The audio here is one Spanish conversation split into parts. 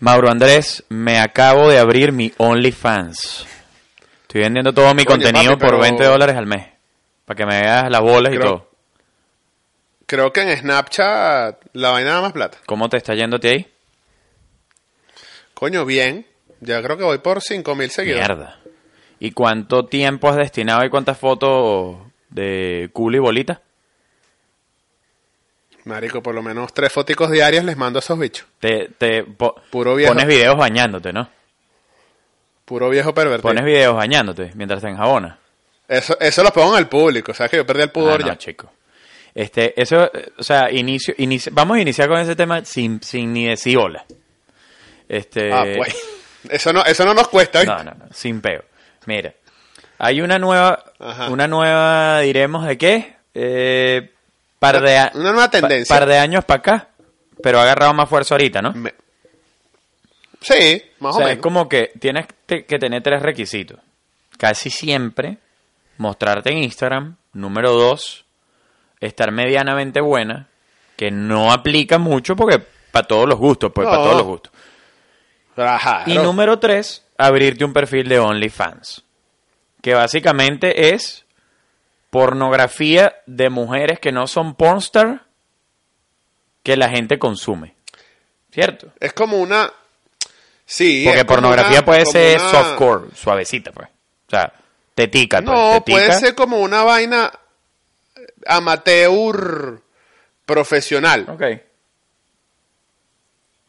Mauro Andrés, me acabo de abrir mi OnlyFans. Estoy vendiendo todo mi contenido papi, por pero- 20 dólares al mes. Para que me veas las bolas y todo. Creo que en Snapchat la vaina da más plata. ¿Cómo te está yéndote ahí? Coño, bien. Ya creo que voy por 5000 seguidores. Mierda. ¿Y cuánto tiempo has destinado y cuántas fotos de culo y bolita? Marico, por lo menos tres foticos diarias les mando a esos bichos. Te, te Puro viejo. pones videos bañándote, ¿no? Puro viejo pervertido. Pones videos bañándote mientras te enjabonas. Eso, eso lo pongo al público. ¿Sabes que yo perdí el pudor Ah, no, ya? chico. Este, eso, o sea, inicio, inicio- vamos a iniciar con ese tema sin, sin ni decir hola. Este, Ah, pues. Eso no, eso no nos cuesta, ¿viste? no, no, no, sin peo. Mira, hay una nueva, Ajá. una nueva, diremos, ¿de qué? Eh, par de, a- Una nueva tendencia. par de años para acá, pero ha agarrado más fuerza ahorita, ¿no? Me- Sí, más o menos. es como que tienes que tener tres requisitos. Casi siempre mostrarte en Instagram. Número dos, estar medianamente buena, que no aplica mucho porque para todos los gustos, pues para todos los gustos. Ajá, Y número tres, abrirte un perfil de OnlyFans, que básicamente es pornografía de mujeres que no son pornstar que la gente consume. ¿Cierto? Es como una... Sí. Porque pornografía una- puede ser una- softcore, suavecita, pues. O sea, tetica, pues, No, tetica. puede ser como una vaina amateur profesional. Ok.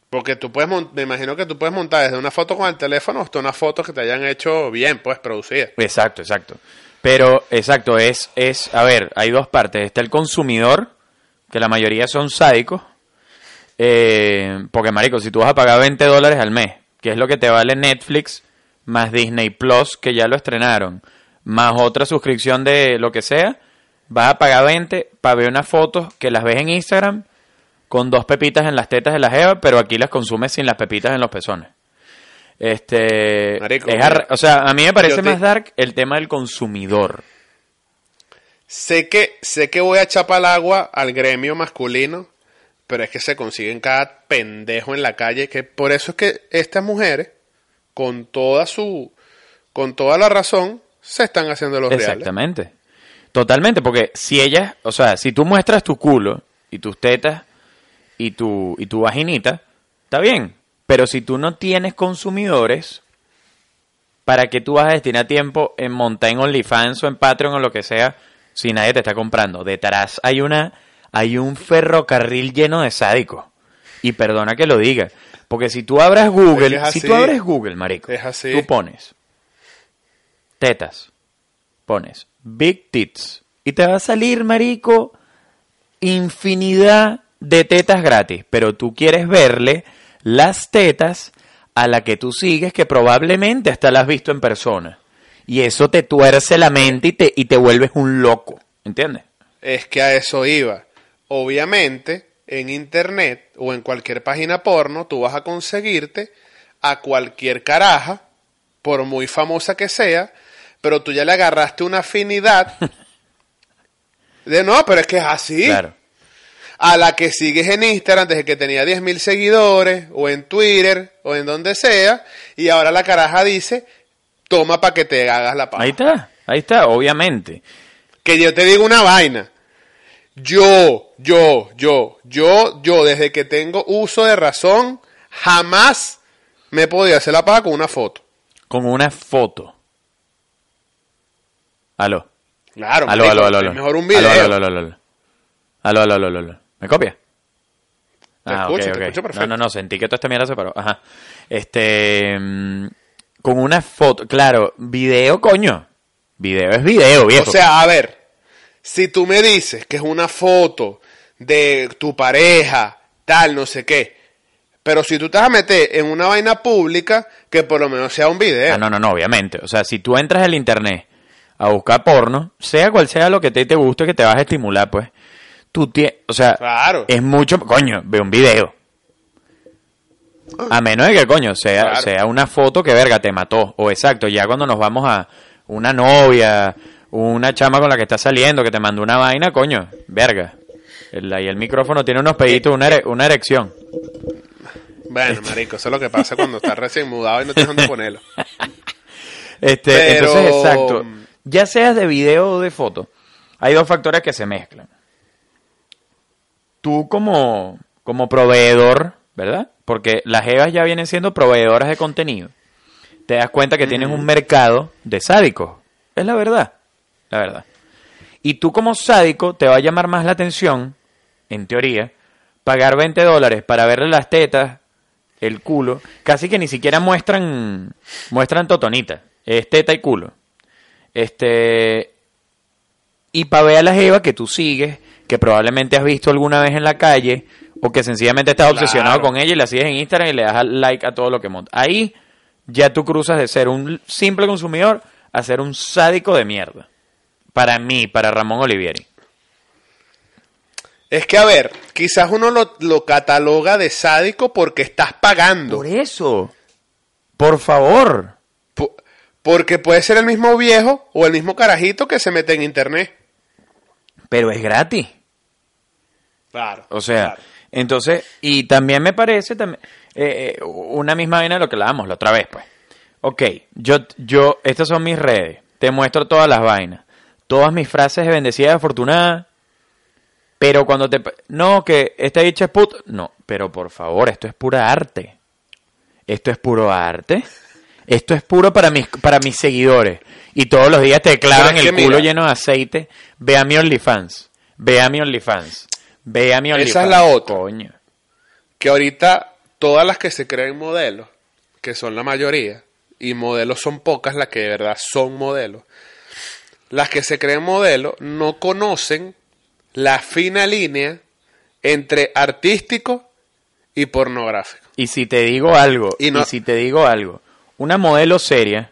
Porque tú puedes, me imagino que tú puedes montar desde una foto con el teléfono hasta una foto que te hayan hecho bien, pues, producida. Exacto, exacto. Pero, exacto, es, es, a ver, hay dos partes. Está el consumidor, que la mayoría son sádicos. Eh, porque, marico, si tú vas a pagar 20 dólares al mes, que es lo que te vale Netflix, más Disney Plus, que ya lo estrenaron, más otra suscripción de lo que sea, vas a pagar 20 para ver unas fotos que las ves en Instagram con dos pepitas en las tetas de la jeva, pero aquí las consumes sin las pepitas en los pezones. Este, Marico, es ar- o sea, a mí me parece te- más dark el tema del consumidor. Sé que, sé que voy a chapar el agua al gremio masculino, pero es que se consiguen cada pendejo en la calle, que por eso es que estas mujeres, con toda su, con toda la razón, se están haciendo los reales. Exactamente. Totalmente, porque si ellas, o sea, si tú muestras tu culo y tus tetas y tu, y tu vaginita, está bien. Pero si tú no tienes consumidores, ¿para qué tú vas a destinar tiempo en montar en OnlyFans o en Patreon o lo que sea si nadie te está comprando? Detrás hay una, hay un ferrocarril lleno de sádicos. Y perdona que lo diga. Porque si tú abras Google, si tú abres Google, marico, tú pones tetas, pones big tits y te va a salir, marico, infinidad de tetas gratis, pero tú quieres verle las tetas a la que tú sigues que probablemente hasta la has visto en persona. Y eso te tuerce la mente y te, y te vuelves un loco, ¿entiendes? Es que a eso iba. Obviamente, en internet o en cualquier página porno, tú vas a conseguirte a cualquier caraja, por muy famosa que sea, pero tú ya le agarraste una afinidad de no, pero es que es así. Claro. A la que sigues en Instagram desde que tenía 10.000 seguidores, o en Twitter, o en donde sea, y ahora la caraja dice, toma para que te hagas la paja. Ahí está, ahí está, obviamente. Que yo te digo una vaina. Yo, yo, yo, yo, yo, desde que tengo uso de razón, jamás me he podido hacer la paja con una foto. Con una foto. Aló. Claro, Aló, aló, aló, aló. mejor un video. Aló, aló, aló, aló, aló. Aló, aló, aló, aló, aló. ¿Me copia? Ah, escucho, te escucho No, perfecto. no, no, sentí que toda esta mierda se paró. Ajá. Este. mm, con una foto. Claro, video, coño. Video es video, viejo. O sea, a ver, si tú me dices que es una foto de tu pareja, tal, no sé qué, pero si tú te vas a meter en una vaina pública, que por lo menos sea un video. Ah, no, no, no, obviamente. O sea, si tú entras al internet a buscar porno, sea cual sea lo que te, te guste, que te vas a estimular, pues. Tú tienes. O sea, Claro. es mucho. Coño, ve un video. A menos de que, coño, sea, Claro. sea una foto que, verga, te mató. O exacto, ya cuando nos vamos a una novia, una chama con la que estás saliendo, que te mandó una vaina, coño, verga. El, ahí el micrófono tiene unos peditos, una, ere- una erección. Bueno, marico, eso es lo que pasa cuando estás recién mudado y no tienes dónde ponerlo. Este, Pero- Entonces, exacto. Ya seas de video o de foto, hay dos factores que se mezclan. Tú como, como proveedor, ¿verdad? Porque las EVAs ya vienen siendo proveedoras de contenido. Te das cuenta que tienes un mercado de sádicos. Es la verdad. La verdad. Y tú como sádico te va a llamar más la atención, en teoría, pagar 20 dólares para verle las tetas, el culo, casi que ni siquiera muestran muestran totonita, es teta y culo. Este y para ver a la jeva que tú sigues, que probablemente has visto alguna vez en la calle o que sencillamente estás Claro. obsesionado con ella y la sigues en Instagram y le das al like a todo lo que monta. Ahí ya tú cruzas de ser un simple consumidor a ser un sádico de mierda. Para mí, para Ramón Olivieri. Es que, a ver, quizás uno lo, lo cataloga de sádico porque estás pagando. Por eso. Por favor. Po- Porque puede ser el mismo viejo o el mismo carajito que se mete en internet. Pero es gratis. Claro. O sea, entonces, y también me parece también eh, eh, una misma vaina de lo que hablábamos la otra vez, pues. Ok, yo, yo, estas son mis redes, te muestro todas las vainas, todas mis frases de bendecida y afortunada, pero cuando te... No, que esta dicha es put... No, pero por favor, esto es pura arte. Esto es puro arte. Esto es puro para mis, para mis seguidores. Y todos los días te clavan el culo mira. lleno de aceite. Ve a mi OnlyFans. Ve a mi OnlyFans. Ve a mi OnlyFans. Esa es la otra. Coño. Que ahorita todas las que se creen modelos, que son la mayoría, y modelos son pocas las que de verdad son modelos, las que se creen modelos no conocen la fina línea entre artístico y pornográfico. Y si te digo algo, y, si te digo algo, una modelo seria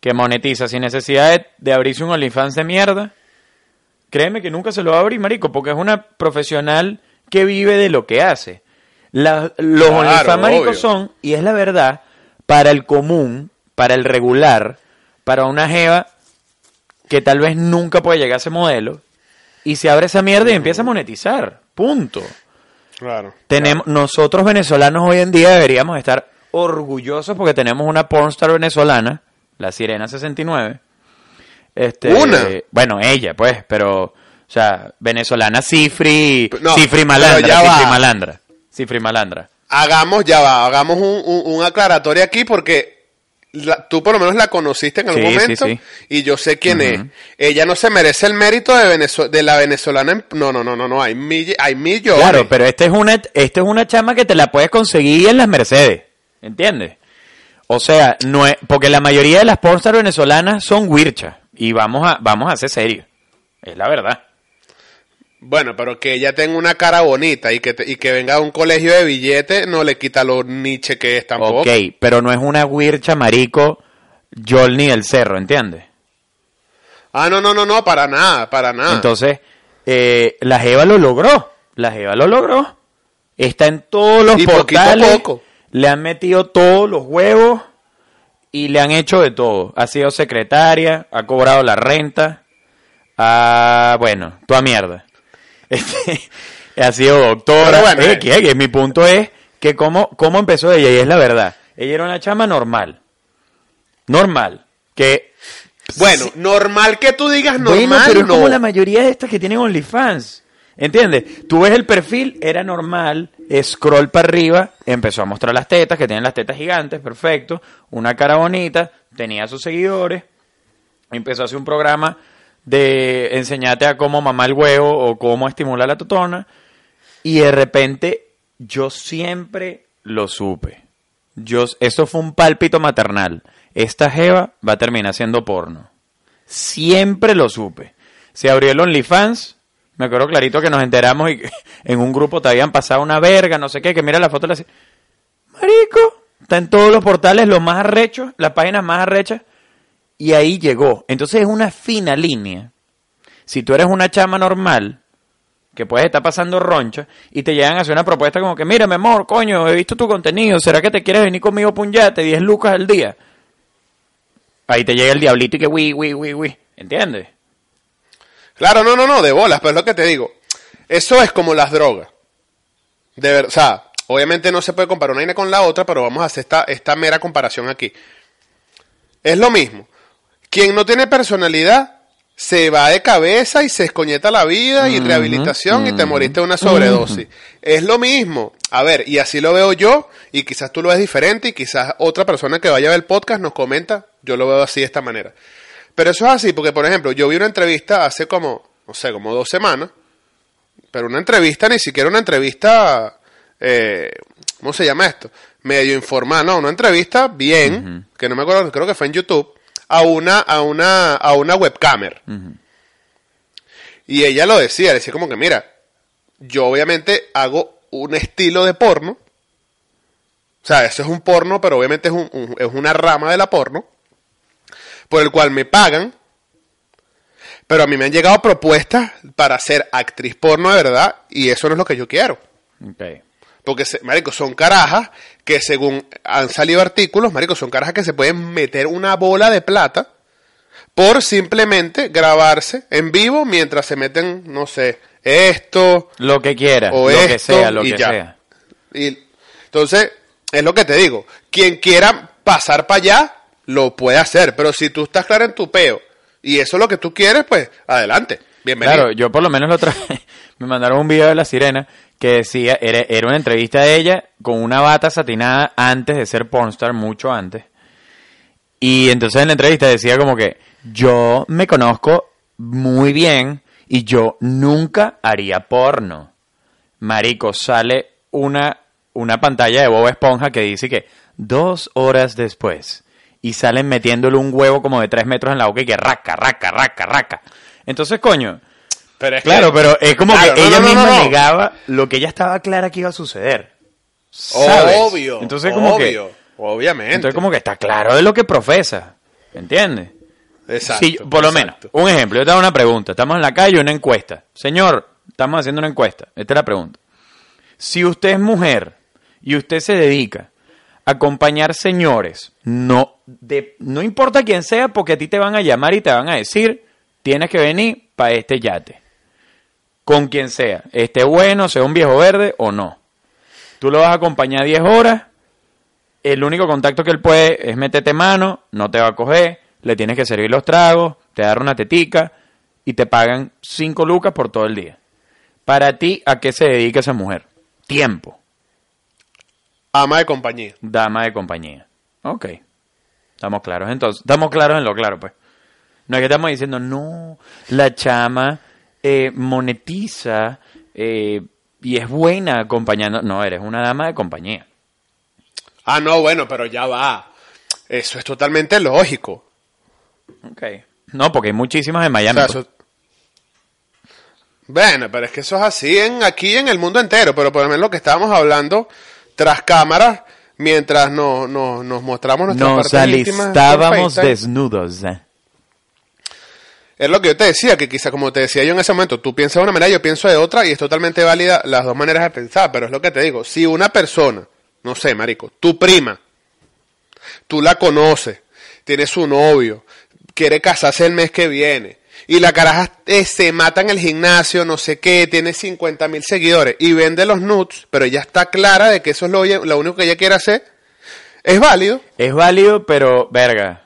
que monetiza sin necesidad de, de abrirse un OnlyFans de mierda, créeme que nunca se lo va a abrir, marico, porque es una profesional que vive de lo que hace. La- los Claro, OnlyFans, marico, son, y es la verdad, para el común, para el regular, para una jeva que tal vez nunca puede llegar a ese modelo, y se abre esa mierda y empieza a monetizar. Punto. Claro. Tenemos, nosotros venezolanos hoy en día deberíamos estar orgullosos porque tenemos una pornstar venezolana, la Sirena 69. Este, ¿Una? Bueno, ella, pues, pero, o sea, venezolana cifri, No, cifri malandra, cifri malandra, cifri malandra. Hagamos, ya va, hagamos un, un, un aclaratorio aquí porque la- tú por lo menos la conociste en algún Sí, momento sí. y yo sé quién es. Ella no se merece el mérito de, de la venezolana. en- no, no, no, no, no, hay, mill- hay millones. Claro, pero esta es una, esta es una chama que te la puedes conseguir en las Mercedes, ¿entiendes? O sea, no es, porque la mayoría de las pornstar venezolanas son wirchas y vamos a, vamos a ser serios, es la verdad. Bueno, pero que ella tenga una cara bonita y que, te- y que venga a un colegio de billetes no le quita lo niche que es tampoco. Ok, pero no es una wircha marico Jolny del Cerro, ¿entiendes? Ah, no, no, no, no, para nada, para nada. Entonces, eh, la Jeva lo logró. La Jeva lo logró. Está en todos los Y portales. poco. Le han metido todos los huevos y le han hecho de todo. Ha sido secretaria, ha cobrado la renta. Ah, bueno, toda mierda. Este, ha sido doctora. Bueno, Eh, eh. mi punto es que cómo, cómo empezó ella, y es la verdad. Ella era una chama normal. Normal. Que bueno, normal que tú digas normal, bueno, pero es no. como la mayoría de estas que tienen OnlyFans. ¿Entiendes? Tú ves el perfil, era normal, scroll para arriba, empezó a mostrar las tetas, que tienen las tetas gigantes, perfecto, una cara bonita, tenía sus seguidores, empezó a hacer un programa de enseñarte a cómo mamar el huevo o cómo estimular la totona, y de repente yo siempre lo supe. Yo, eso fue un pálpito maternal. Esta jeva va a terminar siendo porno. Siempre lo supe. Se abrió el OnlyFans. Me acuerdo clarito que nos enteramos y en un grupo te habían pasado una verga, no sé qué, que mira la foto y le decía, Marico, está en todos los portales, los más arrechos, las páginas más arrechas. Y ahí llegó. Entonces es una fina línea. Si tú eres una chama normal, que puedes estar pasando roncha, y te llegan a hacer una propuesta como que, mira, mi amor, coño, he visto tu contenido, ¿será que te quieres venir conmigo puñate 10 lucas al día? Ahí te llega el diablito y que, wi, wi, wi, wi, ¿entiendes? Claro, no, no, no, de bolas, pero es lo que te digo. Eso es como las drogas. De ver, o sea, obviamente no se puede comparar una vaina con la otra, pero vamos a hacer esta, esta mera comparación aquí. Es lo mismo. Quien no tiene personalidad se va de cabeza y se escoñeta la vida y rehabilitación y te moriste de una sobredosis. Es lo mismo. A ver, y así lo veo yo, y quizás tú lo ves diferente, y quizás otra persona que vaya a ver el podcast nos comenta, yo lo veo así de esta manera. Pero eso es así, porque por ejemplo, yo vi una entrevista hace como, no sé, como dos semanas, pero una entrevista, ni siquiera una entrevista, eh, ¿cómo se llama esto? Medio informal, no, una entrevista bien, que no me acuerdo, creo que fue en YouTube, a una, a una, a una webcamer. Y ella lo decía, decía como que, mira, yo obviamente hago un estilo de porno, o sea, eso es un porno, pero obviamente es, un- un- es una rama de la porno, por el cual me pagan, pero a mí me han llegado propuestas para ser actriz porno de verdad, y eso no es lo que yo quiero. Ok. Porque, marico, son carajas que según han salido artículos, marico, son carajas que se pueden meter una bola de plata por simplemente grabarse en vivo mientras se meten, no sé, esto Lo que quiera, o lo que esto sea, lo y que ya. sea. Y entonces, es lo que te digo, quien quiera pasar para allá, lo puede hacer, pero si tú estás claro en tu peo y eso es lo que tú quieres, pues adelante, bienvenido. Claro, yo por lo menos lo traje. Me mandaron un video de la sirena que decía, era, era una entrevista de ella con una bata satinada antes de ser pornstar, mucho antes. Y entonces en la entrevista decía como que yo me conozco muy bien y yo nunca haría porno. Marico, sale una, una pantalla de Bob Esponja que dice que dos horas después y salen metiéndole un huevo como de tres metros en la boca y que raca, raca, raca, raca. Entonces, coño, pero es que- claro, pero es como Claro, que no, ella no, no, misma negaba lo que ella estaba clara que iba a suceder. ¿Sabes? Obvio, Entonces, como que, obvio, obviamente. entonces como que está claro de lo que profesa. ¿Entiendes? Exacto, por lo menos. Un ejemplo, yo te hago una pregunta. Estamos en la calle, una encuesta. Señor, estamos haciendo una encuesta. Esta es la pregunta. Si usted es mujer y usted se dedica acompañar señores, no, de, no importa quién sea, porque a ti te van a llamar y te van a decir, tienes que venir para este yate. Con quien sea. Esté bueno, sea un viejo verde o no. Tú lo vas a acompañar 10 horas el único contacto que él puede es meterte mano, no te va a coger, le tienes que servir los tragos, te dar una tetica y te pagan 5 lucas por todo el día. Para ti, ¿a qué se dedica esa mujer? Tiempo, Ama de compañía. dama de compañía. Ok. Estamos claros entonces. Estamos claros en lo claro, pues. No es que estamos diciendo, no, la chama eh, monetiza eh, y es buena acompañando. No, eres una dama de compañía. Ah, no, bueno, pero ya va. Eso es totalmente lógico. Ok. No, porque hay muchísimas en O Miami. sea, pues. eso- Bueno, pero es que eso es así en aquí en el mundo entero, pero por lo menos lo que estábamos hablando tras cámaras, mientras nos, nos, nos mostramos nuestras Nos partes íntimas FaceTime. desnudos. eh. Es lo que yo te decía, que quizá como te decía yo en ese momento, tú piensas de una manera, yo pienso de otra, y es totalmente válida las dos maneras de pensar, pero es lo que te digo, si una persona, no sé, marico, tu prima, tú la conoces, tiene su novio, quiere casarse el mes que viene, y la caraja eh, se mata en el gimnasio, no sé qué, tiene 50 mil seguidores, y vende los nudes, pero ella está clara de que eso es lo, lo único que ella quiere hacer, es válido. Es válido, pero, verga,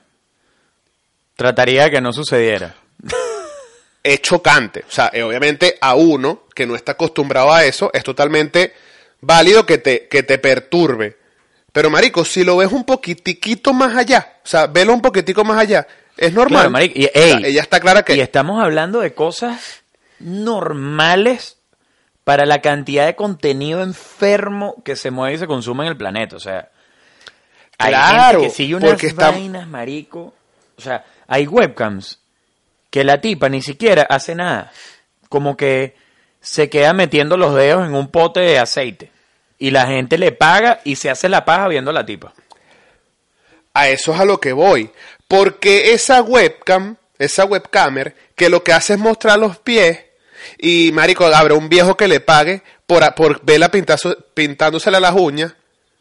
trataría de que no sucediera. es chocante. O sea, eh, obviamente a uno que no está acostumbrado a eso, es totalmente válido que te, que te perturbe. Pero, marico, si lo ves un poquitiquito más allá, o sea, velo un poquitico más allá, es normal. Claro, y, O sea, ey, ella está clara que... y estamos hablando de cosas normales para la cantidad de contenido enfermo que se mueve y se consume en el planeta. O sea, hay Claro, gente que sigue unas está- vainas, marico. O sea, hay webcams que la tipa ni siquiera hace nada. Como que se queda metiendo los dedos en un pote de aceite. Y la gente le paga y se hace la paja viendo a la tipa. A eso es a lo que voy. Porque esa webcam, esa webcamer, que lo que hace es mostrar los pies, y marico, habrá un viejo que le pague por, por verla pintándosela las uñas,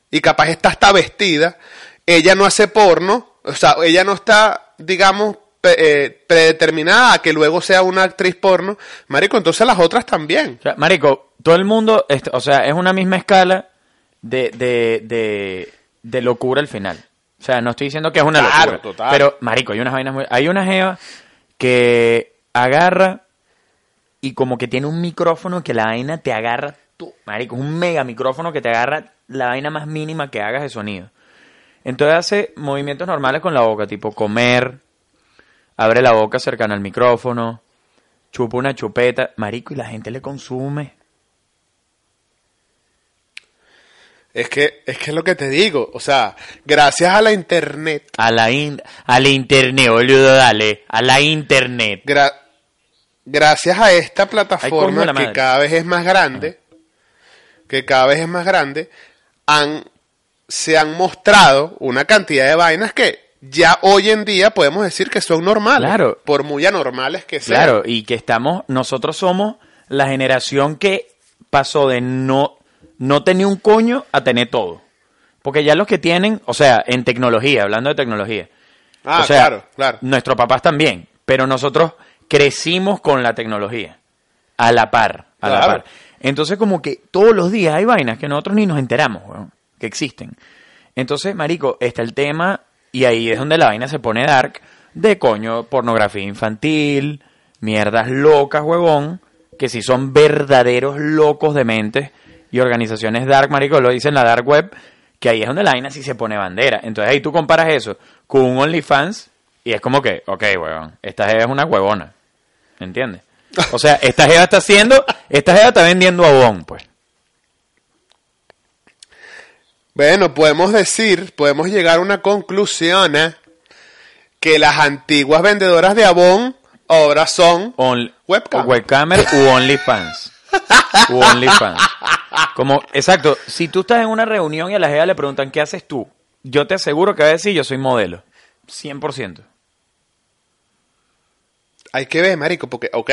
y capaz está hasta vestida, ella no hace porno, o sea, ella no está, digamos, eh, predeterminada a que luego sea una actriz porno, marico, entonces las otras también. Marico, todo el mundo, est- o sea, es una misma escala de, de, de locura al final. O sea, no estoy diciendo que es una Claro, locura. total. Pero, marico, hay unas vainas muy... Hay una jeva que agarra y como que tiene un micrófono que la vaina te agarra tú. Marico, es un mega micrófono que te agarra la vaina más mínima que hagas de sonido. Entonces hace movimientos normales con la boca, tipo comer, abre la boca cercana al micrófono, chupa una chupeta, marico, y la gente le consume. Es que, es que es lo que te digo. O sea, gracias a la internet, A la, in- a la internet, boludo, dale, a la internet. gra- gracias a esta plataforma la que madre. cada vez es más grande, que cada vez es más grande, han, se han mostrado una cantidad de vainas que ya hoy en día podemos decir que son normales. Claro. Por muy anormales que sean. Claro, y que estamos, nosotros somos la generación que pasó de no, no tener un coño a tener todo. Porque ya los que tienen, o sea, en tecnología, hablando de tecnología. Ah, o sea, claro, claro. Nuestros papás también, pero nosotros crecimos con la tecnología. A la par, a la par. Entonces, como que todos los días hay vainas que nosotros ni nos enteramos, weón, que existen. Entonces, marico, está el tema, y ahí es donde la vaina se pone dark, de coño, pornografía infantil, mierdas locas, huevón, que si son verdaderos locos de mente, y organizaciones dark, marico, lo dicen la dark web, que ahí es donde la vaina sí se pone bandera. Entonces ahí tú comparas eso con un OnlyFans, y es como que, ok, huevón, esta jeva es una huevona, ¿entiendes? O sea, esta jeva está haciendo, esta jeva está vendiendo abón, pues. Bueno, podemos decir, podemos llegar a una conclusión ¿eh? que las antiguas vendedoras de Avon ahora son On- Webcam. webcamer u OnlyFans. u OnlyFans. Como, exacto, si tú estás en una reunión y a la jeva le preguntan, ¿qué haces tú? Yo te aseguro que va a decir, yo soy modelo. 100%. Hay que ver, marico, porque, ok,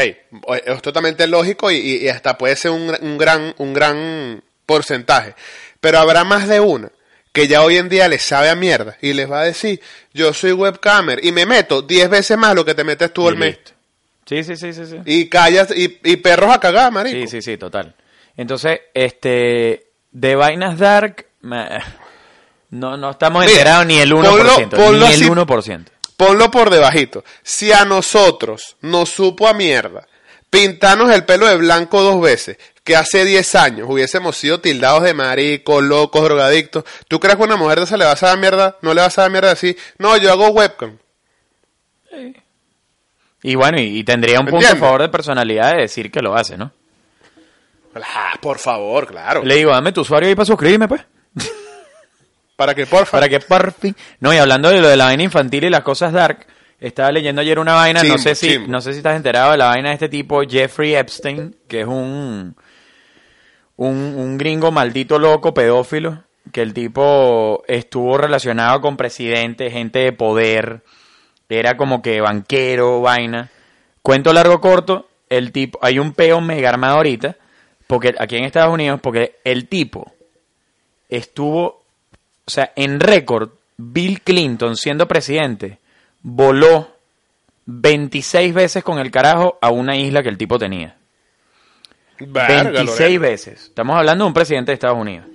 es totalmente lógico y, hasta puede ser un, un gran, un gran porcentaje. Pero habrá más de una que ya hoy en día les sabe a mierda y les va a decir, yo soy webcamer y me meto 10 veces más lo que te metes tú al mes. Sí, sí, sí, sí, sí. Y callas, y, y perros a cagar, marico. Sí, sí, sí, total. Entonces, este, de vainas dark, no, no estamos Mira, enterados ni el 1%, ponlo- ponlo ni el así. 1%. Ponlo por debajito. Si a nosotros nos supo a mierda pintarnos el pelo de blanco dos veces, que hace 10 años hubiésemos sido tildados de maricos, locos, drogadictos, ¿tú crees que a una mujer de esa le vas a dar mierda? No le vas a dar mierda así. No, yo hago webcam. Y bueno, y, y tendría un punto a favor de personalidad de decir que lo hace, ¿no? Ah, por favor, claro. Le digo, dame tu usuario ahí para suscribirme, pues. Para que, porfa. Para que por fin. No, y hablando de lo de la vaina infantil y las cosas dark, estaba leyendo ayer una vaina, no sé si, no sé si estás enterado de la vaina de este tipo, Jeffrey Epstein, que es un, un, un gringo maldito loco, pedófilo, que el tipo estuvo relacionado con presidentes, gente de poder, era como que banquero, vaina. Cuento largo corto, el tipo, hay un peo mega armado ahorita, porque aquí en Estados Unidos, porque el tipo estuvo, o sea, en récord, Bill Clinton siendo presidente, voló 26 veces con el carajo a una isla que el tipo tenía. Verga, 26 Lorena. veces. Estamos hablando de un presidente de Estados Unidos.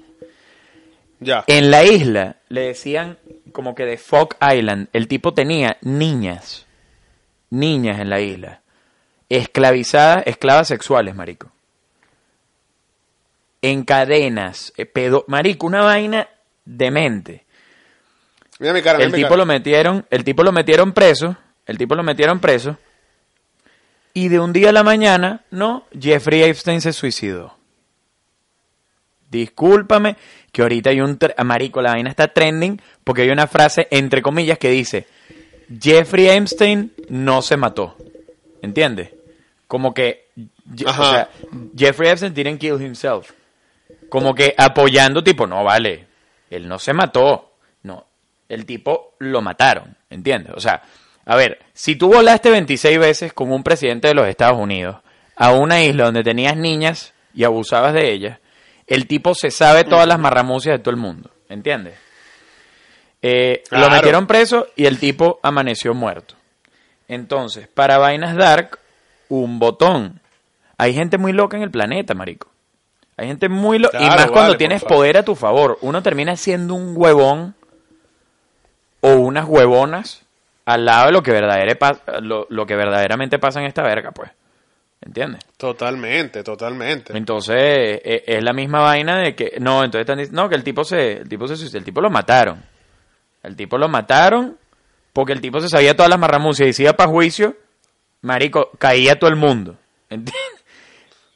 Ya. En la isla le decían como que de Fog Island, el tipo tenía niñas, niñas en la isla, esclavizadas, esclavas sexuales, marico. En cadenas, eh, pedo, marico, una vaina demente. Mira mi cara, mira El mi tipo cara. lo metieron, el tipo lo metieron preso, el tipo lo metieron preso. Y de un día a la mañana, no, Jeffrey Epstein se suicidó. Discúlpame que ahorita hay un... Marico, la vaina está trending porque hay una frase, entre comillas, que dice, Jeffrey Epstein no se mató. ¿Entiendes? Como que... O sea, Jeffrey Epstein didn't kill himself. Como que apoyando tipo, no, vale, él no se mató. No, el tipo lo mataron. ¿Entiendes? O sea, a ver, si tú volaste 26 veces con un presidente de los Estados Unidos a una isla donde tenías niñas y abusabas de ellas, el tipo se sabe todas las marramucias de todo el mundo, ¿entiendes? Eh, Lo metieron preso y el tipo amaneció muerto. Entonces, para vainas dark, un botón. Hay gente muy loca en el planeta, marico. Hay gente muy... Lo... y Claro, más vale, cuando tienes poder a tu favor. Uno termina siendo un huevón o unas huevonas al lado de lo que, verdadere pa- lo, lo que verdaderamente pasa en esta verga, pues. ¿Entiendes? Totalmente, totalmente. Entonces, e- es la misma vaina de que... No, entonces están diciendo... No, que el tipo se... El tipo se suicidó, El tipo lo mataron. El tipo lo mataron porque el tipo se sabía todas las marramucias y si iba para juicio, marico, caía todo el mundo. ¿Entiendes?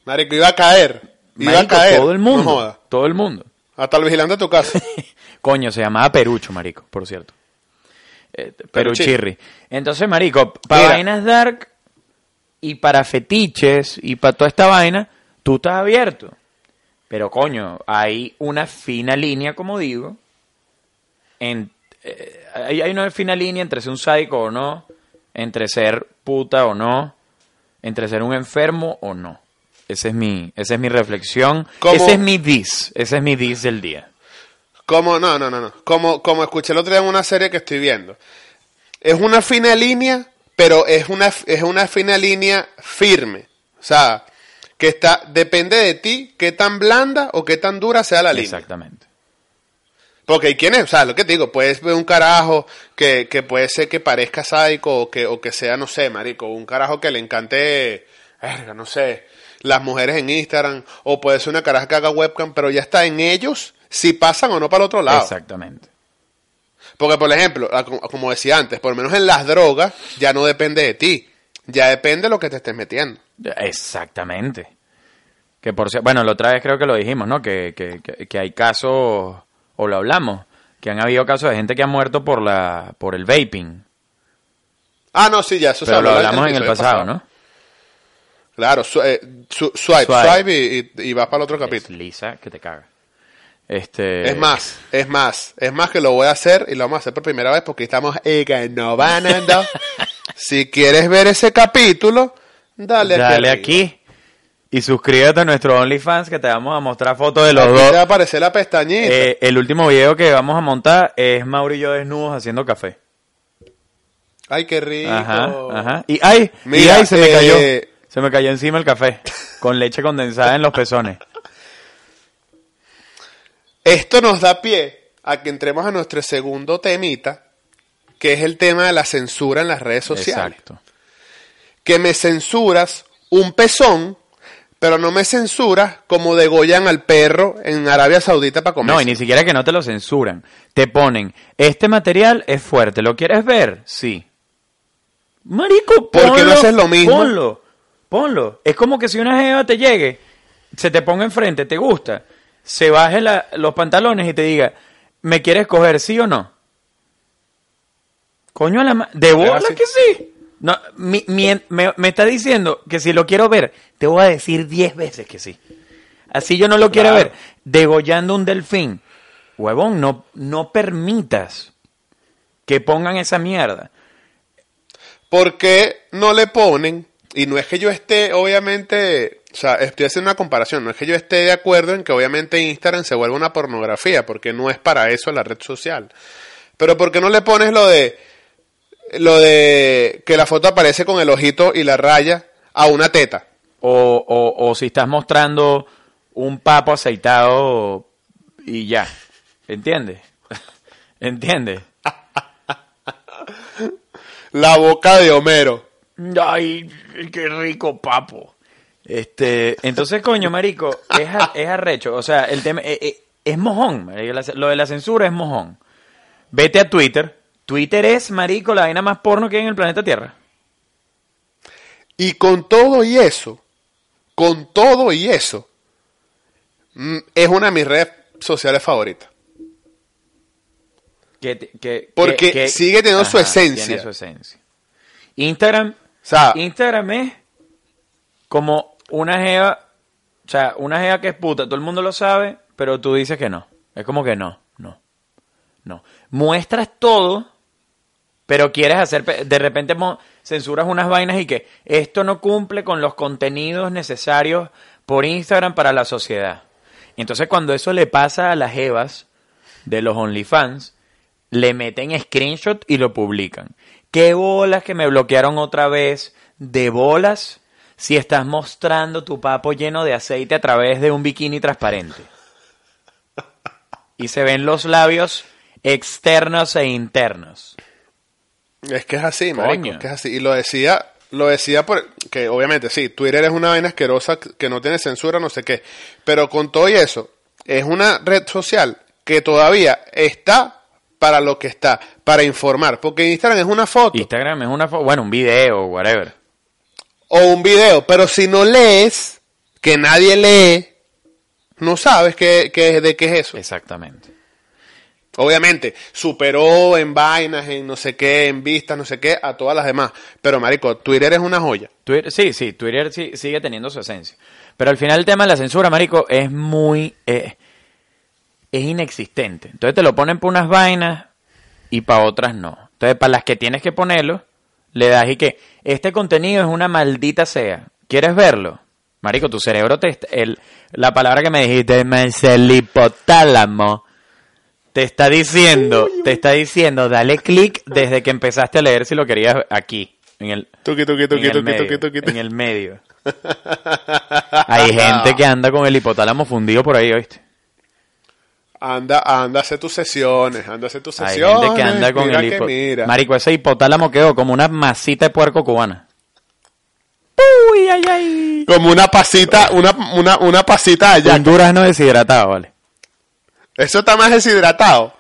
Marico, iba a caer. Iba Marico, a caer. todo el No mundo. joda. todo el mundo. Hasta el vigilante de tu casa. Coño, se llamaba Perucho, marico, por cierto. Eh, Peruchirri. Entonces, marico, para vainas dark y para fetiches y para toda esta vaina, tú estás abierto. Pero, coño, hay una fina línea, como digo, en, eh, hay, hay una fina línea entre ser un sádico o no, entre ser puta o no, entre ser un enfermo o no. Esa es mi, esa es mi reflexión. ¿Cómo? Ese es mi dis. Ese es mi dis del día. Como, no, no, no, no. Como, como escuché el otro día en una serie que estoy viendo. Es una fina línea, pero es una, es una fina línea firme. O sea, que está, depende de ti qué tan blanda o qué tan dura sea la línea. Exactamente. Porque hay quienes, o sea, lo que te digo, puedes ver un carajo que, que puede ser que parezca sádico o que, o que sea, no sé, marico, un carajo que le encante, verga, no sé, las mujeres en Instagram, o puede ser una caraja que haga webcam, pero ya está en ellos si pasan o no para el otro lado. Exactamente. Porque, por ejemplo, como decía antes, por lo menos en las drogas ya no depende de ti, ya depende de lo que te estés metiendo. Exactamente. Que por bueno, la otra vez creo que lo dijimos, ¿no? Que, que, que- hay casos, o lo hablamos, que han habido casos de gente que ha muerto por la por el vaping. Ah, no, sí, ya, eso se Pero lo habló hablamos en el pasado, ¿no? Claro, su- eh, su- swipe, Swipe. swipe, y, y- y vas para el otro Es capítulo. lisa que te caga. Este, Es más, es más, es más que lo voy a hacer y lo vamos a hacer por primera vez porque estamos innovando. si quieres ver ese capítulo, dale, Dale aquí y suscríbete a nuestro OnlyFans que te vamos a mostrar fotos de los Aquí te va a dos. aparecer la pestañita. Eh, el último video que vamos a montar es Mauro y yo desnudos haciendo café. Ay, qué rico. Ajá, ajá. Y ay, y Mira, ay, se me eh, cayó. Se me cayó encima el café con leche condensada en los pezones. Esto nos da pie a que entremos a nuestro segundo temita, que es el tema de la censura en las redes sociales. Exacto. Que me censuras un pezón, pero no me censuras como degollan al perro en Arabia Saudita para comer. No, y ni siquiera que no te lo censuran. Te ponen, este material es fuerte, ¿lo quieres ver? Sí. Marico, ¿Por qué no ponlo, haces lo mismo? Ponlo, ponlo. Es como que si una jeva te llegue, se te ponga enfrente, te gusta, se baje la- los pantalones y te diga, ¿me quieres coger sí o no? Coño, a la de bola así. que sí. No, mi- mi- me, me está diciendo que si lo quiero ver, te voy a decir diez veces que sí. Así yo no lo quiero Claro. ver. Degollando un delfín. Huevón, no, no permitas que pongan esa mierda. ¿Por qué no le ponen? Y no es que yo esté, obviamente, o sea, estoy haciendo una comparación, no es que yo esté de acuerdo en que obviamente Instagram se vuelva una pornografía, porque no es para eso la red social. Pero ¿por qué no le pones lo de, lo de que la foto aparece con el ojito y la raya a una teta? O, o, o si estás mostrando un papo aceitado y ya. ¿Entiendes? ¿Entiendes? La boca de Homero. Ay, qué rico papo. Este, entonces, coño, marico, es, a- es arrecho. O sea, el tema eh, eh, es mojón. marico, Lo de la censura es mojón. Vete a Twitter. Twitter es, marico, la vaina más porno que hay en el planeta Tierra. Y con todo y eso, con todo y eso, mm, es una de mis redes sociales favoritas. Que, que- Porque que- que- sigue teniendo su esencia. Tiene su esencia. Instagram, Instagram es como una jeva, o sea, una jeva que es puta, todo el mundo lo sabe, pero tú dices que no. Es como que no, no, no. Muestras todo, pero quieres hacer, de repente censuras unas vainas y que esto no cumple con los contenidos necesarios por Instagram para la sociedad. Y entonces cuando eso le pasa a las jevas de los OnlyFans, le meten screenshot y lo publican. ¿Qué bolas que me bloquearon otra vez? De bolas. si estás mostrando tu papo lleno de aceite a través de un bikini transparente. Y se ven los labios externos e internos. Es que es así, marico, es que es así. Y lo decía, lo decía por, que obviamente sí, Twitter es una vaina asquerosa que no tiene censura, no sé qué. Pero con todo y eso, es una red social que todavía está para lo que está, para informar. Porque Instagram es una foto Instagram es una foto, bueno, un video, whatever. o un video, pero si no lees, que nadie lee, no sabes qué, qué- de qué es eso. Exactamente. Obviamente, superó en vainas, en no sé qué, en vistas, no sé qué, a todas las demás. Pero, marico, Twitter es una joya. Twitter, sí, sí, Twitter sí- sigue teniendo su esencia. Pero al final el tema de la censura, marico, es muy... eh, es inexistente. Entonces te lo ponen para unas vainas y para otras no. Entonces para las que tienes que ponerlo, le das y que este contenido es una maldita sea. ¿Quieres verlo? Marico, tu cerebro te... est- El, la palabra que me dijiste, es el hipotálamo, te está diciendo, te está diciendo, dale clic desde que empezaste a leer si lo querías aquí, en el, Tuki, tuki, tuki, en el medio, en el medio. Hay gente que anda con el hipotálamo fundido por ahí, ¿oíste? Anda, anda a hacer tus sesiones, anda a hacer tus Hay sesiones. gente que anda con mira el hipo... mira. Marico, ese hipotálamo quedó como una masita de puerco cubana. Uy, ay, ay. Como una pasita, una, una, una pasita allá. Un durazno deshidratado, vale. Eso está más deshidratado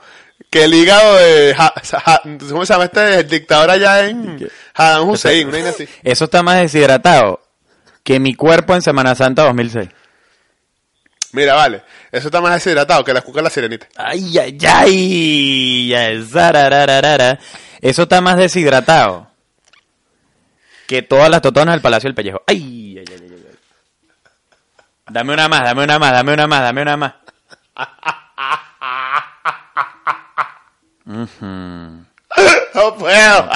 que el hígado de... Ja- Ja- ¿Cómo se llama este? El dictador allá en Saddam Hussein, así. Eso está más deshidratado que mi cuerpo en Semana Santa 2006. Mira, vale. Eso está más deshidratado que la cuca de la sirenita. Ay, ay, ay. zarararara. Eso está más deshidratado que todas las totonas del Palacio del Pellejo. Ay, ay, ay, ay, ay. Dame una más, dame una más, dame una más, dame una más. Ujú. No puedo.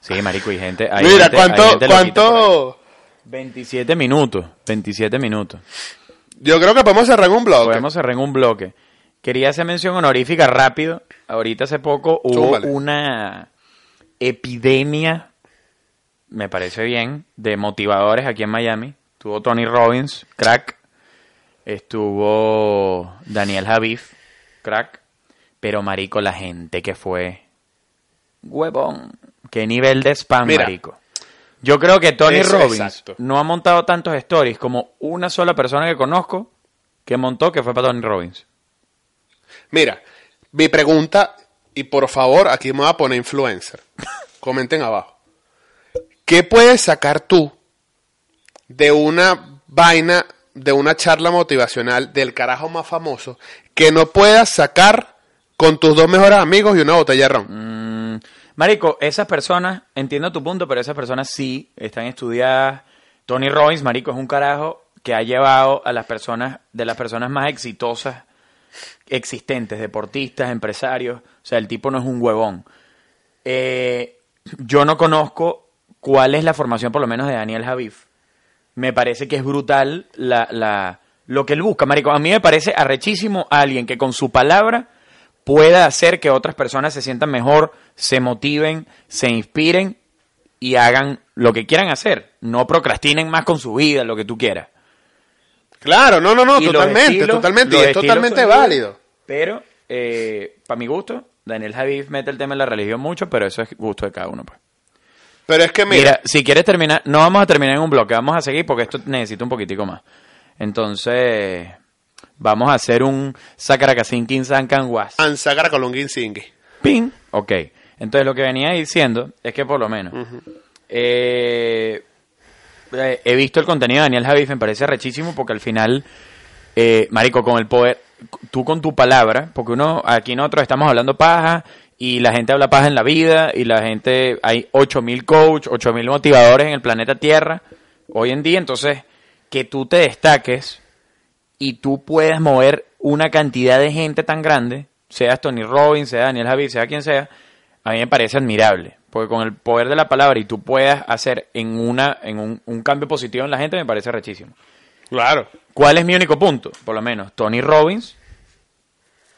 Sí, marico, y gente... hay Mira, gente- ¿cuánto, hay gente cuánto... 27 minutos, 27 minutos. Yo creo que podemos cerrar un blog. Podemos cerrar en un bloque. Quería hacer mención honorífica rápido. Ahorita hace poco hubo una epidemia, me parece bien, de motivadores aquí en Miami. Estuvo Tony Robbins, crack. Estuvo Daniel Javif, crack. Pero, marico, la gente que fue... Huevón. ¿Qué nivel de spam, Mira. marico? Yo creo que Tony Eso, Robbins exacto. no ha montado tantos stories como una sola persona que conozco que montó que fue para Tony Robbins. Mira, mi pregunta, y por favor, aquí me voy a poner influencer. Comenten abajo. ¿Qué puedes sacar tú de una vaina, de una charla motivacional del carajo más famoso que no puedas sacar con tus dos mejores amigos y una botella de ron? Mm, marico, esas personas, entiendo tu punto, pero esas personas sí están estudiadas. Tony Robbins, marico, es un carajo que ha llevado a las personas, de las personas más exitosas existentes, deportistas, empresarios. O sea, el tipo no es un huevón. Eh, yo no conozco cuál es la formación, por lo menos, de Daniel Javif. Me parece que es brutal la, la, lo que él busca, marico. A mí me parece arrechísimo alguien que con su palabra pueda hacer que otras personas se sientan mejor, se motiven, se inspiren y hagan lo que quieran hacer. No procrastinen más con su vida, lo que tú quieras. Claro, no, no, no, Y totalmente, estilos- totalmente, y es totalmente válido. Pero, para mi gusto, Daniel Javif mete el tema de la religión mucho, pero eso es gusto de cada uno. Pues. Pero es que Mira, mira, si quieres terminar, no vamos a terminar en un bloque, vamos a seguir porque esto necesita un poquitico más. Entonces, vamos a hacer un Sakaracasinkin Sankanwas. Ansagara Colongin Singi. Pin. Ok. Entonces, lo que venía diciendo es que por lo menos eh, eh, he visto el contenido de Daniel Javif, me parece rechísimo porque al final, eh, Marico, con el poder, tú con tu palabra, porque uno, aquí nosotros estamos hablando paja y la gente habla paja en la vida y la gente, hay 8000 coach, 8000 motivadores en el planeta Tierra hoy en día, entonces que tú te destaques y tú puedas mover una cantidad de gente tan grande, seas Tony Robbins, sea Daniel Javid, sea quien sea, a mí me parece admirable. Porque con el poder de la palabra y tú puedas hacer en una en un, un cambio positivo en la gente, me parece rechísimo. Claro. ¿Cuál es mi único punto? Por lo menos, Tony Robbins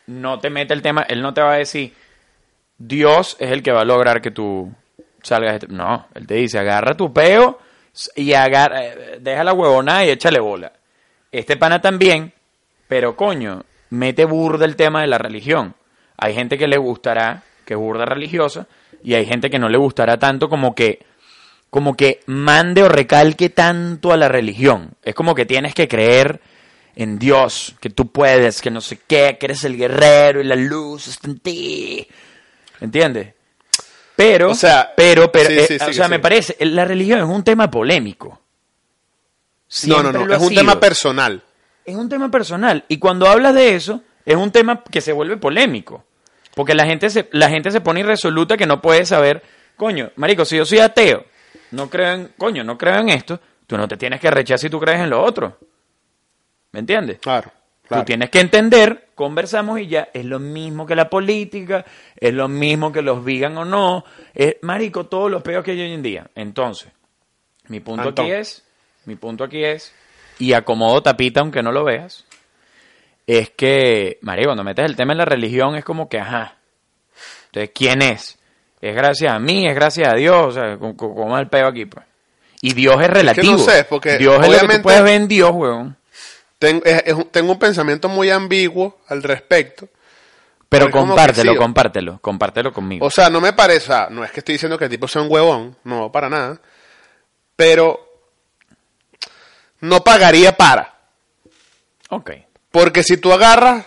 no te mete el tema, él no te va a decir, Dios es el que va a lograr que tú salgas. de este-". No, él te dice, agarra tu peo y agarra, eh, deja la huevonada y échale bola. Este pana también, pero coño, mete burda el tema de la religión. Hay gente que le gustará, que es burda religiosa, y hay gente que no le gustará tanto como que como que mande o recalque tanto a la religión. Es como que tienes que creer en Dios, que tú puedes, que no sé qué, que eres el guerrero y la luz está en ti. ¿Entiendes? Pero, O sea, pero, pero, sí, eh, sí, sí, o sea, me parece, la religión es un tema polémico. No, no, no, lo es ha un sido. tema personal. Es un tema personal. Y cuando hablas de eso, es un tema que se vuelve polémico. Porque la gente se, la gente se pone irresoluta que no puede saber, coño, marico, si yo soy ateo, no creo en, coño, no creo en esto, tú no te tienes que rechazar si tú crees en lo otro. ¿Me entiendes? Claro, claro. Tú tienes que entender, conversamos y ya, es lo mismo que la política, es lo mismo que los vegan o no, es, marico, todos los peos que hay hoy en día. Entonces, mi punto Antón. aquí es, mi punto aquí es, y acomodo tapita aunque no lo veas, es que, marico, cuando metes el tema en la religión es como que, ajá, entonces, ¿quién es? ¿Es gracias a mí? ¿Es gracias a Dios? O sea, ¿cómo- ¿cómo es el peo aquí, pues? Y Dios es relativo. sé, porque Dios es lo que obviamente- tú puedes ver en Dios, weón. Ten- es- es un- tengo un pensamiento muy ambiguo al respecto. Pero es como compártelo, sí, compártelo, compártelo conmigo. O sea, no me parece, o sea, no es que estoy diciendo que el tipo sea un huevón, no, para nada. Pero no pagaría para. ok. Porque si tú agarras,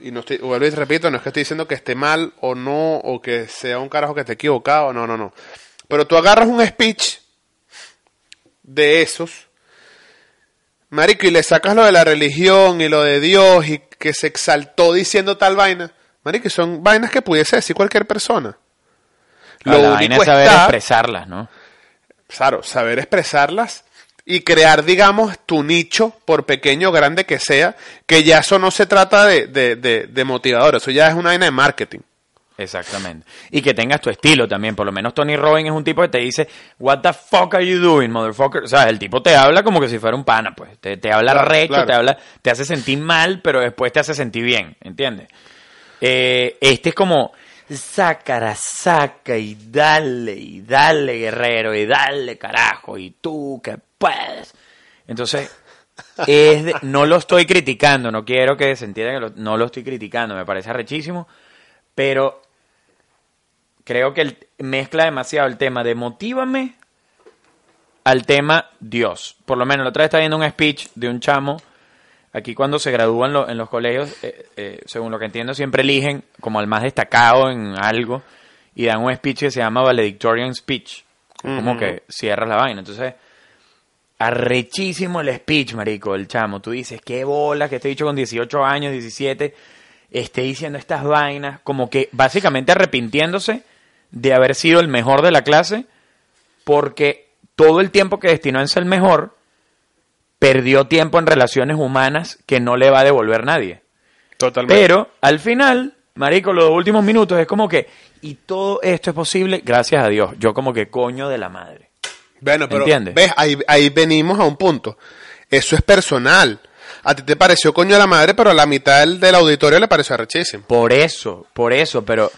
y no estoy, vuelvo y repito, no es que estoy diciendo que esté mal o no, o que sea un carajo que esté equivocado, no, no, no. Pero tú agarras un speech de esos, marico, y le sacas lo de la religión y lo de Dios y que se exaltó diciendo tal vaina, marico, y son vainas que pudiese decir cualquier persona. la vaina es saber expresarlas, ¿no? Claro, saber expresarlas y crear, digamos, tu nicho, por pequeño o grande que sea, que ya eso no se trata de, de, de, de motivador, eso ya es una vaina de marketing. Exactamente. Y que tengas tu estilo también. Por lo menos Tony Robbins es un tipo que te dice, What the fuck are you doing, motherfucker? O sea, el tipo te habla como que si fuera un pana, pues. Te, te habla Claro, recho, claro. te habla, te hace sentir mal, pero después te hace sentir bien, ¿entiendes? Eh, este es como, sácara, saca y dale, y dale, guerrero, y dale, carajo, y tú que puedes. Entonces, es de- no lo estoy criticando, no quiero que se entienda que lo- no lo estoy criticando, me parece arrechísimo, pero creo que el, mezcla demasiado el tema de motívame al tema Dios. Por lo menos la otra vez estaba viendo un speech de un chamo. Aquí cuando se gradúan lo- en los colegios, eh, eh, según lo que entiendo, siempre eligen como al más destacado en algo y dan un speech que se llama Valedictorian Speech. Como que cierras la vaina. Entonces, arrechísimo el speech, marico, el chamo. Tú dices, qué bola que este dicho con 18 años, 17, esté diciendo estas vainas, como que básicamente arrepintiéndose de haber sido el mejor de la clase, porque todo el tiempo que destinó en ser el mejor, perdió tiempo en relaciones humanas que no le va a devolver nadie. Totalmente. Pero al final, marico, los últimos minutos es como que, y todo esto es posible gracias a Dios. Yo como que coño de la madre. Bueno, pero ¿entiendes? ves, ahí, ahí venimos a un punto. Eso es personal. A ti te pareció coño de la madre, pero a la mitad del, del auditorio le pareció arrechísimo. Por eso, por eso, pero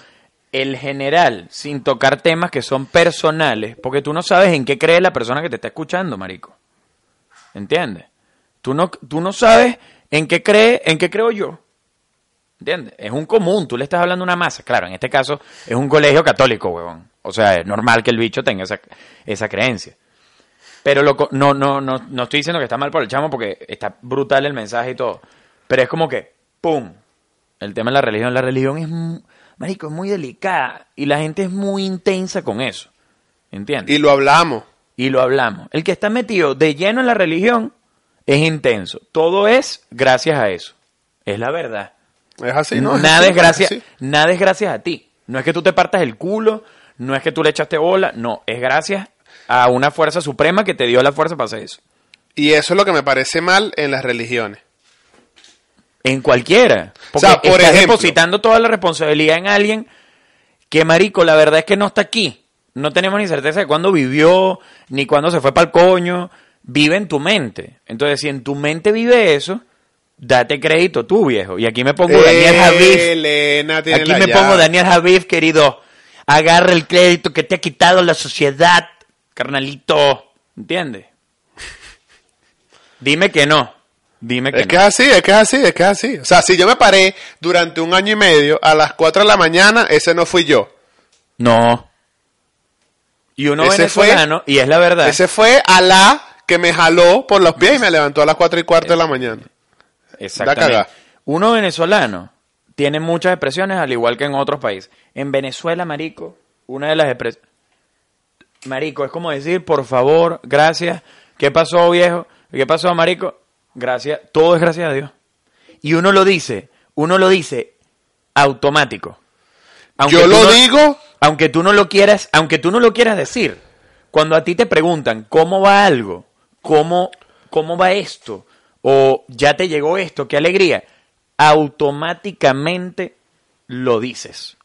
el general, sin tocar temas que son personales, porque tú no sabes en qué cree la persona que te está escuchando, marico. ¿Entiendes? Tú no, tú no sabes en qué cree, en qué creo yo. ¿Entiendes? Es un común, tú le estás hablando a una masa. Claro, en este caso es un colegio católico, huevón. O sea, es normal que el bicho tenga esa, esa creencia. Pero lo, co- no, no, no, no estoy diciendo que está mal por el chamo porque está brutal el mensaje y todo. Pero es como que, ¡pum! El tema de la religión. La religión es, mu- marico, es muy delicada y la gente es muy intensa con eso. ¿Entiendes? Y lo hablamos. y lo hablamos. El que está metido de lleno en la religión es intenso. Todo es gracias a eso. Es la verdad. Es así, ¿no? nada es gracias, nada es gracias a ti. No es que tú te partas el culo, no es que tú le echaste bola, no, es gracias a una fuerza suprema que te dio la fuerza para hacer eso. Y eso es lo que me parece mal en las religiones. En cualquiera. Porque O sea, por estás ejemplo- depositando toda la responsabilidad en alguien que, marico, la verdad es que no está aquí. No tenemos ni certeza de cuándo vivió, ni cuándo se fue para el coño. Vive en tu mente. Entonces, si en tu mente vive eso, date crédito tú, viejo. Y aquí me pongo Daniel Javif. Elena tiene Aquí la me llave. pongo Daniel Javif, querido. Agarra el crédito que te ha quitado la sociedad, carnalito. ¿Entiendes? Dime que no. Dime que Es que no. es así, es que es así, es que es así. O sea, si yo me paré durante un año y medio a las 4 de la mañana, ese no fui yo. No. Y uno Ese fue- venezolano, y es la verdad. Ese fue Alá que me jaló por los pies y me levantó a las 4 y cuarto de la mañana. Exactamente. Uno venezolano tiene muchas expresiones al igual que en otros países. En Venezuela, marico, una de las expresiones... Marico, es como decir, por favor, gracias. ¿Qué pasó, viejo? ¿Qué pasó, marico? Gracias. Todo es gracias a Dios. Y uno lo dice, uno lo dice automático. Aunque yo lo no- digo, aunque tú no lo quieras, aunque tú no lo quieras decir, cuando a ti te preguntan cómo va algo, cómo, cómo va esto, o ya te llegó esto, qué alegría, automáticamente lo dices,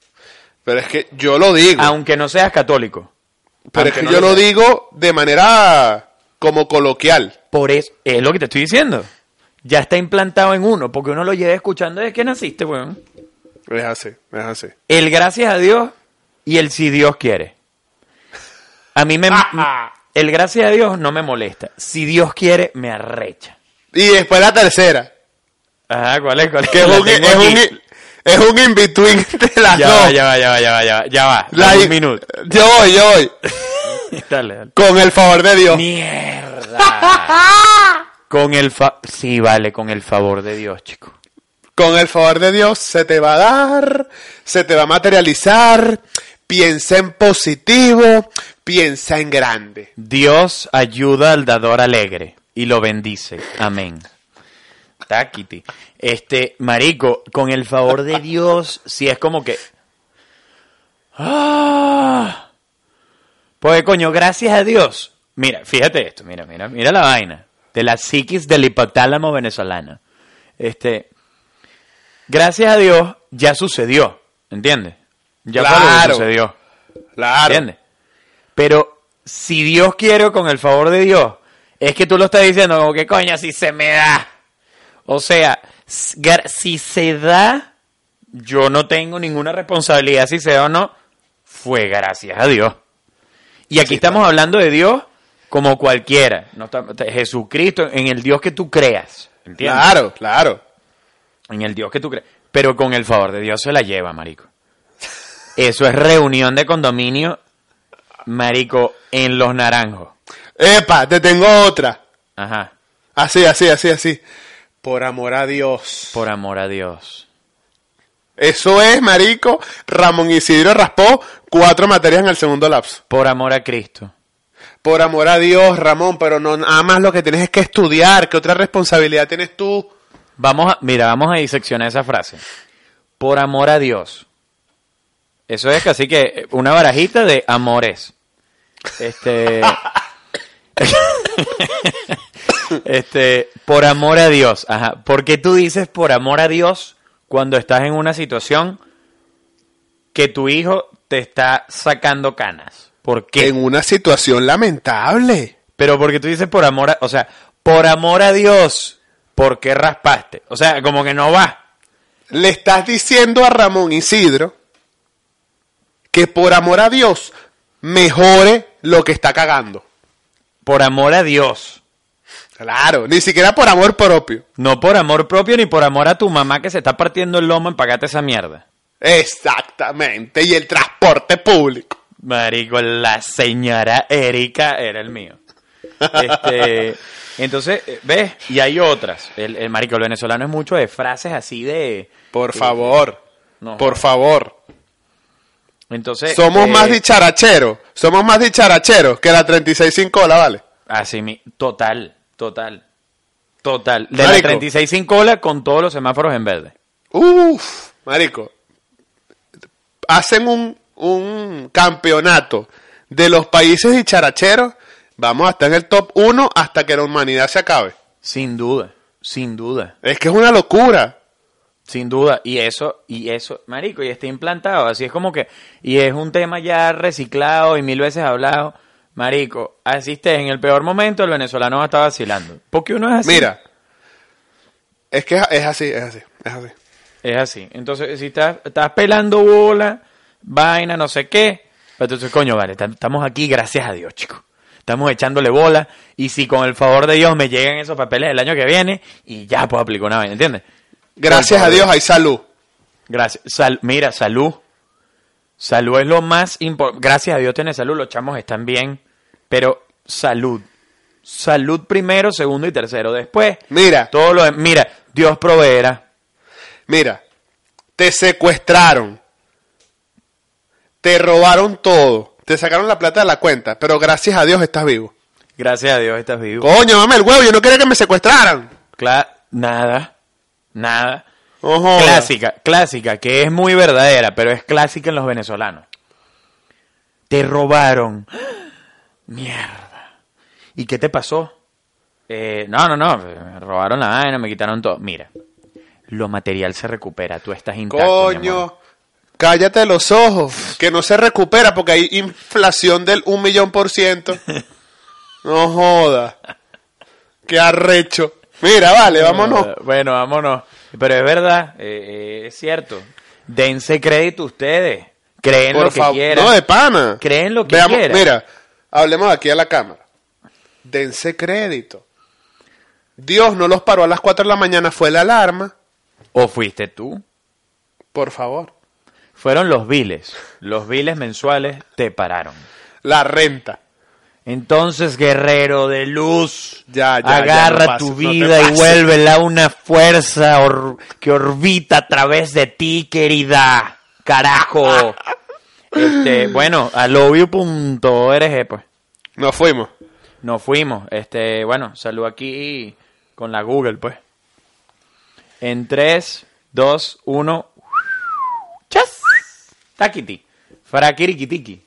pero es que yo lo digo. aunque no seas católico. pero es que no yo lo digo de manera como coloquial. Por eso, es lo que te estoy diciendo. Ya está implantado en uno, porque uno lo lleva escuchando desde que naciste, weón. Es así, es así. El gracias a Dios y el si Dios quiere. A mí me... El gracias a Dios no me molesta. Si Dios quiere, me arrecha. Y después la tercera, Ajá, ¿cuál es? ¿Cuál es? que es La un, es un, es un in-between de las Ya dos. va, ya va, ya va, ya va, ya va, ya va. La- un minuto. Yo voy, yo voy. dale, dale. Con el favor de Dios. Mierda. con el fa... Sí, vale, con el favor de Dios, chico. Con el favor de Dios se te va a dar, se te va a materializar. Piensa en positivo, piensa en grande. Dios ayuda al dador alegre y lo bendice. Amén. Taquiti. Este, marico, con el favor de Dios, si es como que... ¡Ah! Pues coño, gracias a Dios. Mira, fíjate esto, mira, mira, mira la vaina. De la psiquis del hipotálamo venezolano. Este, gracias a Dios ya sucedió, ¿entiendes? Ya fue lo que Claro. sucedió. Claro. ¿Entiendes? Pero si Dios quiere con el favor de Dios, es que tú lo estás diciendo como que coño, si se me da. O sea, si se da, yo no tengo ninguna responsabilidad si se da o no, fue gracias a Dios. Y aquí Sí, estamos hablando de Dios como cualquiera, no está- Jesucristo, en el Dios que tú creas, ¿entiendes? Claro, claro. En el Dios que tú crees. Pero con el favor de Dios se la lleva, marico. Eso es reunión de condominio, marico, en los naranjos. Epa, te tengo otra. Ajá. Así, así, así, así. Por amor a Dios. Por amor a Dios. Eso es, marico. Ramón Isidro raspó cuatro materias en el segundo lapso. Por amor a Cristo. Por amor a Dios, Ramón, pero no nada más lo que tienes es que estudiar. ¿Qué otra responsabilidad tienes tú? Vamos a, mira, vamos a diseccionar esa frase. Por amor a Dios. Eso es casi que una barajita de amores. Este. este, por amor a Dios. Ajá. ¿Por qué tú dices por amor a Dios cuando estás en una situación que tu hijo te está sacando canas? ¿Por qué? En una situación lamentable. Pero porque tú dices por amor a, o sea, por amor a Dios, ¿por qué raspaste? O sea, como que no va. Le estás diciendo a Ramón Isidro que por amor a Dios mejore lo que está cagando. Por amor a Dios. Claro, ni siquiera por amor propio. No por amor propio ni por amor a tu mamá que se está partiendo el lomo en pagarte esa mierda. Exactamente, y el transporte público. Marico, la señora Erika era el mío. Este, entonces, eh, ¿ves? Y hay otras. El, el marico, el venezolano es mucho de frases así de... Por favor, No. por favor. Entonces... Somos eh, más dicharacheros, somos más dicharacheros que la 36.5 la vale. Así mi, total, total. Total. De Marico. la 36 sin cola con todos los semáforos en verde. Uf, marico. Hacen un, un campeonato de los países dicharacheros. Vamos a estar en el top 1 hasta que la humanidad se acabe. Sin duda, sin duda. Es que es una locura. Sin duda, y eso, y eso, marico, y está implantado, así es como que, y es un tema ya reciclado y mil veces hablado, marico, así estés en el peor momento, el venezolano va a estar vacilando, porque uno es así. Mira, es que es así, es así, es así. Es así, entonces, si estás, estás pelando bola, vaina, no sé qué, pero entonces, coño, vale, tam- estamos aquí, gracias a Dios, chico. estamos echándole bola, y si con el favor de Dios me llegan esos papeles el año que viene, y ya puedo aplicar una vaina, ¿entiendes? Gracias a. Dios hay salud. Gracias. Sal- mira, salud. Salud es lo más importante. Gracias a Dios tiene salud, los chamos están bien, pero salud. Salud primero, segundo y tercero. Después, Mira, todo lo de- Mira, Dios proveerá. mira, te secuestraron, te robaron todo, te sacaron la plata de la cuenta, pero gracias a Dios estás vivo. Gracias a Dios estás vivo. Coño, mame el huevo, yo no quería que me secuestraran. Cla- nada, nada. Clásica, clásica, que es muy verdadera, pero es clásica en los venezolanos. Te robaron. Mierda. ¿Y qué te pasó? Eh, no, no, no, me robaron la vaina, me quitaron todo. Mira, lo material se recupera, tú estás intacto. Coño, cállate los ojos, que no se recupera porque hay inflación del un millón por ciento. No joda. Qué arrecho. Mira, vale, vámonos. Bueno, vámonos. Pero es verdad, eh, eh, es cierto. Dense crédito ustedes. Creen lo que quieran. No, de pana. Creen lo que Veamos, quieran. Mira, hablemos aquí a la cámara. Dense crédito. Dios no los paró a las 4 de la mañana, fue la alarma. ¿O fuiste tú? Por favor. Fueron los biles. Los biles mensuales te pararon. La renta. Entonces, guerrero de luz, Ya, ya, ya, agarra no pases, tu no vida y vuélvela una fuerza or- que orbita a través de ti, querida. Carajo. este, bueno, a lobvio.org, pues. Nos fuimos. Nos fuimos. Este, bueno, salud aquí con la Google, pues. En 3, 2, 1. ¡Chas! Taquiti. Fraquiriquitiqui.